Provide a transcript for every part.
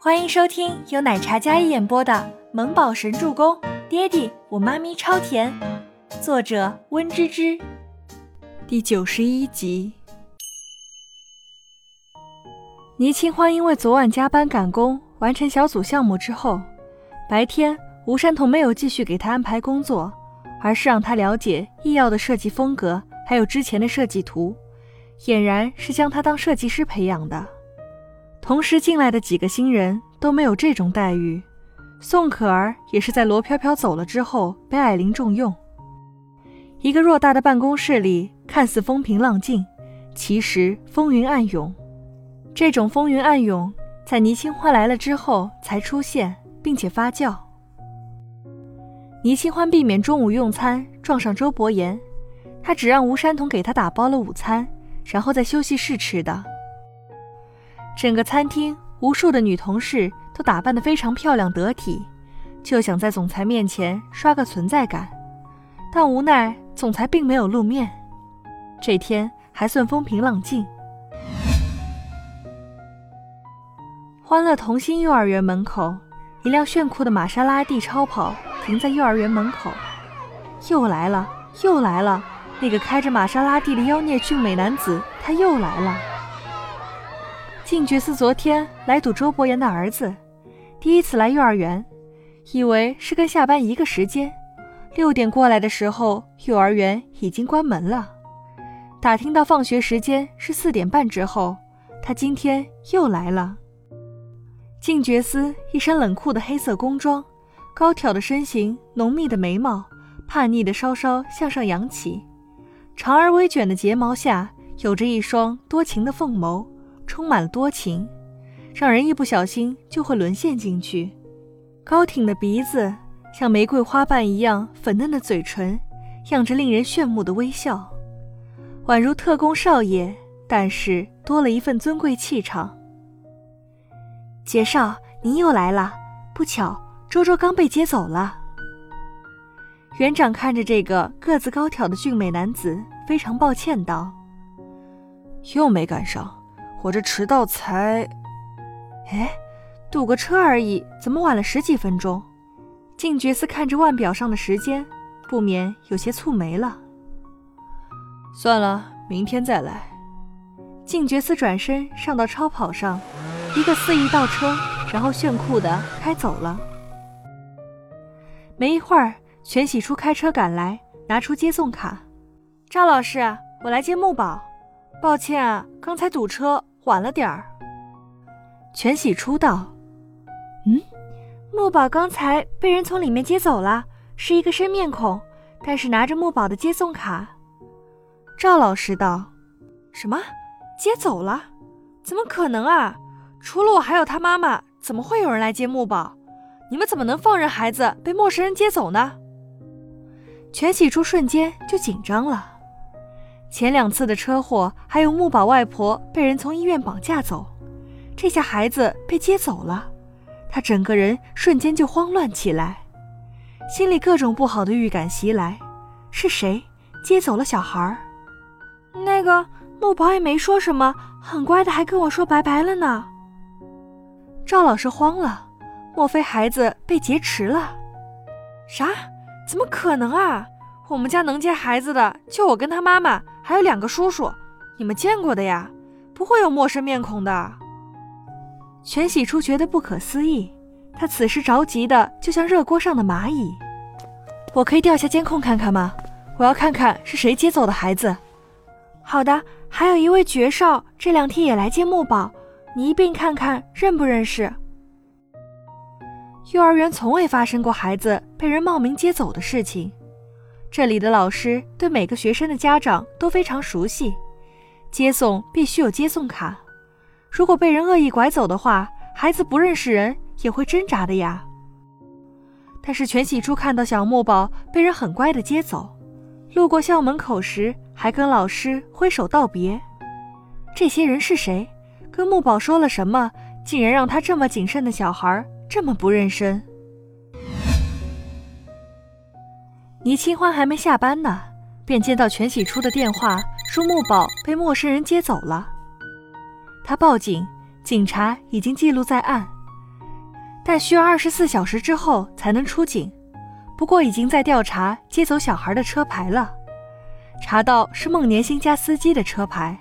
欢迎收听由奶茶一演播的《萌宝神助攻》，爹地我妈咪超甜，作者温芝芝。第九十一集。倪清欢因为昨晚加班赶工，完成小组项目之后，白天吴山童没有继续给他安排工作，而是让他了解易药的设计风格，还有之前的设计图，俨然是将他当设计师培养的。同时进来的几个新人都没有这种待遇，宋可儿也是在罗飘飘走了之后被艾琳重用。一个偌大的办公室里，看似风平浪静，其实风云暗涌。这种风云暗涌在倪清欢来了之后才出现，并且发酵。倪清欢避免中午用餐撞上周伯言，他只让吴山童给他打包了午餐，然后在休息室吃的。整个餐厅，无数的女同事都打扮得非常漂亮得体，就想在总裁面前刷个存在感，但无奈总裁并没有露面。这天还算风平浪静。欢乐童心幼儿园门口，一辆炫酷的玛莎拉蒂超跑停在幼儿园门口。又来了，又来了！那个开着玛莎拉蒂的妖孽俊美男子，他又来了。静觉寺昨天来堵周伯言的儿子，第一次来幼儿园，以为是跟下班一个时间。六点过来的时候，幼儿园已经关门了。打听到放学时间是四点半之后，他今天又来了。静觉司一身冷酷的黑色工装，高挑的身形，浓密的眉毛，叛逆的稍稍向上扬起，长而微卷的睫毛下有着一双多情的凤眸。充满了多情，让人一不小心就会沦陷进去。高挺的鼻子，像玫瑰花瓣一样粉嫩的嘴唇，漾着令人炫目的微笑，宛如特工少爷，但是多了一份尊贵气场。杰少，您又来了。不巧，周周刚被接走了。园长看着这个个子高挑的俊美男子，非常抱歉道：“又没赶上。”我这迟到才，哎，堵个车而已，怎么晚了十几分钟？静觉寺看着腕表上的时间，不免有些蹙眉了。算了，明天再来。静觉寺转身上到超跑上，一个肆意倒车，然后炫酷的开走了。没一会儿，全喜初开车赶来，拿出接送卡。赵老师，我来接木宝。抱歉啊，刚才堵车。晚了点儿，全喜初道：“嗯，木宝刚才被人从里面接走了，是一个生面孔，但是拿着木宝的接送卡。”赵老师道：“什么？接走了？怎么可能啊？除了我还有他妈妈，怎么会有人来接木宝？你们怎么能放任孩子被陌生人接走呢？”全喜初瞬间就紧张了。前两次的车祸，还有木宝外婆被人从医院绑架走，这下孩子被接走了，他整个人瞬间就慌乱起来，心里各种不好的预感袭来。是谁接走了小孩？那个木宝也没说什么，很乖的，还跟我说拜拜了呢。赵老师慌了，莫非孩子被劫持了？啥？怎么可能啊？我们家能接孩子的就我跟他妈妈。还有两个叔叔，你们见过的呀，不会有陌生面孔的。全喜初觉得不可思议，他此时着急的就像热锅上的蚂蚁。我可以调下监控看看吗？我要看看是谁接走的孩子。好的，还有一位爵少这两天也来接木宝，你一并看看认不认识。幼儿园从未发生过孩子被人冒名接走的事情。这里的老师对每个学生的家长都非常熟悉，接送必须有接送卡。如果被人恶意拐走的话，孩子不认识人也会挣扎的呀。但是全喜初看到小木宝被人很乖的接走，路过校门口时还跟老师挥手道别。这些人是谁？跟木宝说了什么，竟然让他这么谨慎的小孩这么不认生？倪清欢还没下班呢，便接到全喜初的电话，说木宝被陌生人接走了。他报警，警察已经记录在案。但需要二十四小时之后才能出警。不过已经在调查接走小孩的车牌了，查到是孟年星家司机的车牌。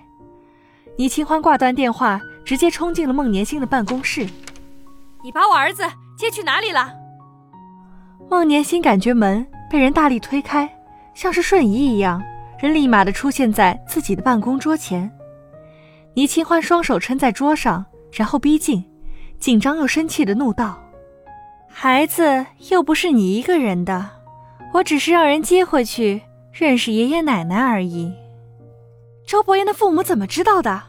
倪清欢挂断电话，直接冲进了孟年星的办公室。你把我儿子接去哪里了？孟年星感觉门被人大力推开，像是瞬移一样，人立马的出现在自己的办公桌前。倪清欢双手撑在桌上，然后逼近，紧张又生气的怒道。孩子又不是你一个人的，我只是让人接回去认识爷爷奶奶而已。周伯言的父母怎么知道的？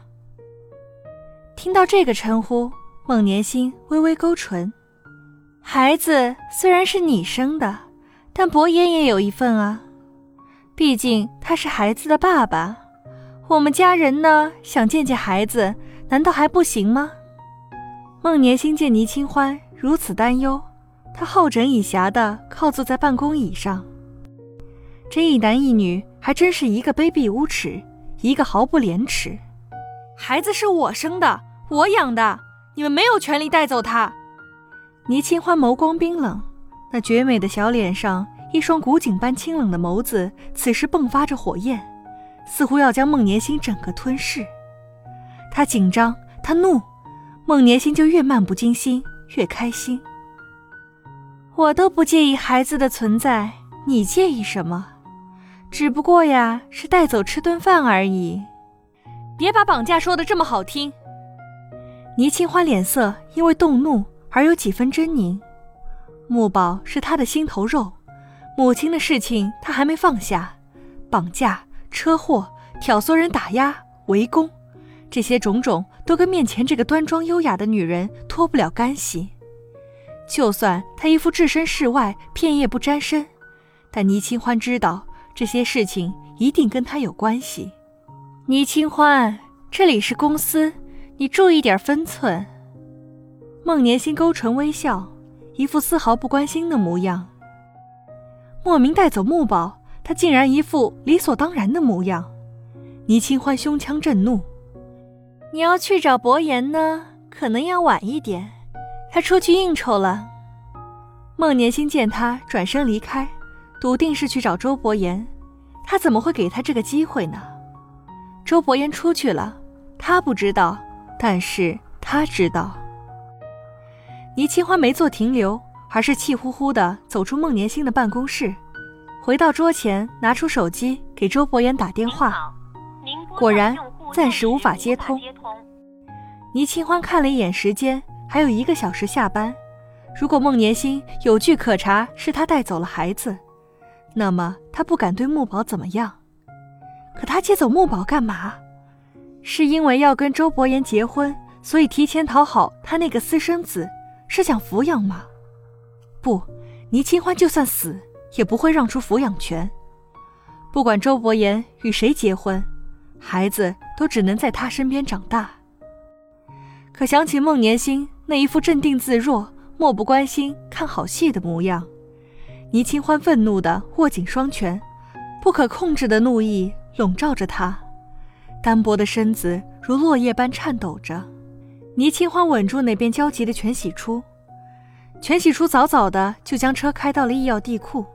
听到这个称呼，孟年心微微勾唇。孩子虽然是你生的，但伯言也有一份啊，毕竟他是孩子的爸爸。我们家人呢，想见见孩子，难道还不行吗？孟年心见倪清欢如此担忧。他好整以暇地靠坐在办公椅上。这一男一女还真是一个卑鄙无耻，一个毫不廉耻。孩子是我生的，我养的，你们没有权利带走他。倪清欢眸光冰冷，那绝美的小脸上，一双古井般清冷的眸子，此时迸发着火焰，似乎要将孟年心整个吞噬。他紧张，他怒，孟年心就越漫不经心，越开心。我都不介意孩子的存在，你介意什么？只不过呀，是带走吃顿饭而已。别把绑架说的这么好听。倪清欢脸色因为动怒而有几分狰狞。木宝是他的心头肉，母亲的事情他还没放下，绑架、车祸、挑唆人打压、围攻，这些种种都跟面前这个端庄优雅的女人脱不了干系。就算他一副置身事外、片叶不沾身，但倪清欢知道这些事情一定跟他有关系。倪清欢，这里是公司，你注意点分寸。孟年心勾唇微笑，一副丝毫不关心的模样。莫名带走木宝，他竟然一副理所当然的模样。倪清欢胸腔震怒：“你要去找伯言呢，可能要晚一点。”他出去应酬了。孟年心见他转身离开，笃定是去找周伯言。他怎么会给他这个机会呢？周伯言出去了，他不知道，但是他知道。倪清欢没做停留，而是气呼呼地走出孟年星的办公室，回到桌前，拿出手机给周伯言打电话。果然，暂时无法接通。倪清欢看了一眼时间。还有一个小时下班，如果孟年星有据可查是他带走了孩子，那么他不敢对木宝怎么样。可他接走木宝干嘛？是因为要跟周伯言结婚，所以提前讨好他那个私生子，是想抚养吗？不，倪清欢就算死也不会让出抚养权。不管周伯言与谁结婚，孩子都只能在他身边长大。可想起孟年心。那一副镇定自若、漠不关心、看好戏的模样，倪清欢愤怒地握紧双拳，不可控制的怒意笼罩着他，单薄的身子如落叶般颤抖着。倪清欢稳住那边焦急的全喜初，全喜初早早的就将车开到了医药地库，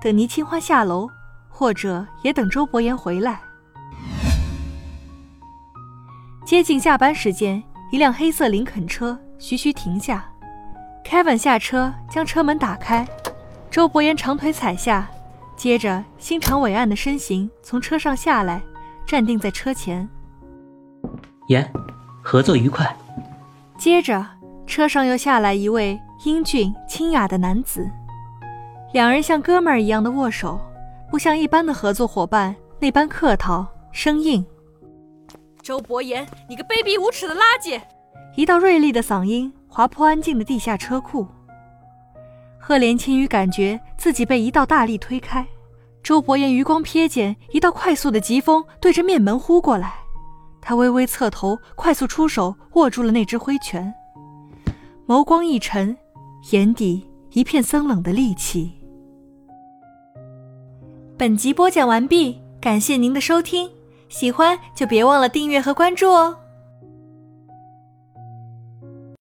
等倪清欢下楼，或者也等周伯言回来。接近下班时间，一辆黑色林肯车。徐徐停下，Kevin 下车将车门打开，周伯言长腿踩下，接着心长伟岸的身形从车上下来，站定在车前。言，合作愉快。接着车上又下来一位英俊清雅的男子，两人像哥们儿一样的握手，不像一般的合作伙伴那般客套生硬。周伯言，你个卑鄙无耻的垃圾！一道锐利的嗓音划破安静的地下车库，赫连青雨感觉自己被一道大力推开。周伯言余光瞥见一道快速的疾风对着面门呼过来，他微微侧头，快速出手握住了那只挥拳，眸光一沉，眼底一片森冷的戾气。本集播讲完毕，感谢您的收听，喜欢就别忘了订阅和关注哦。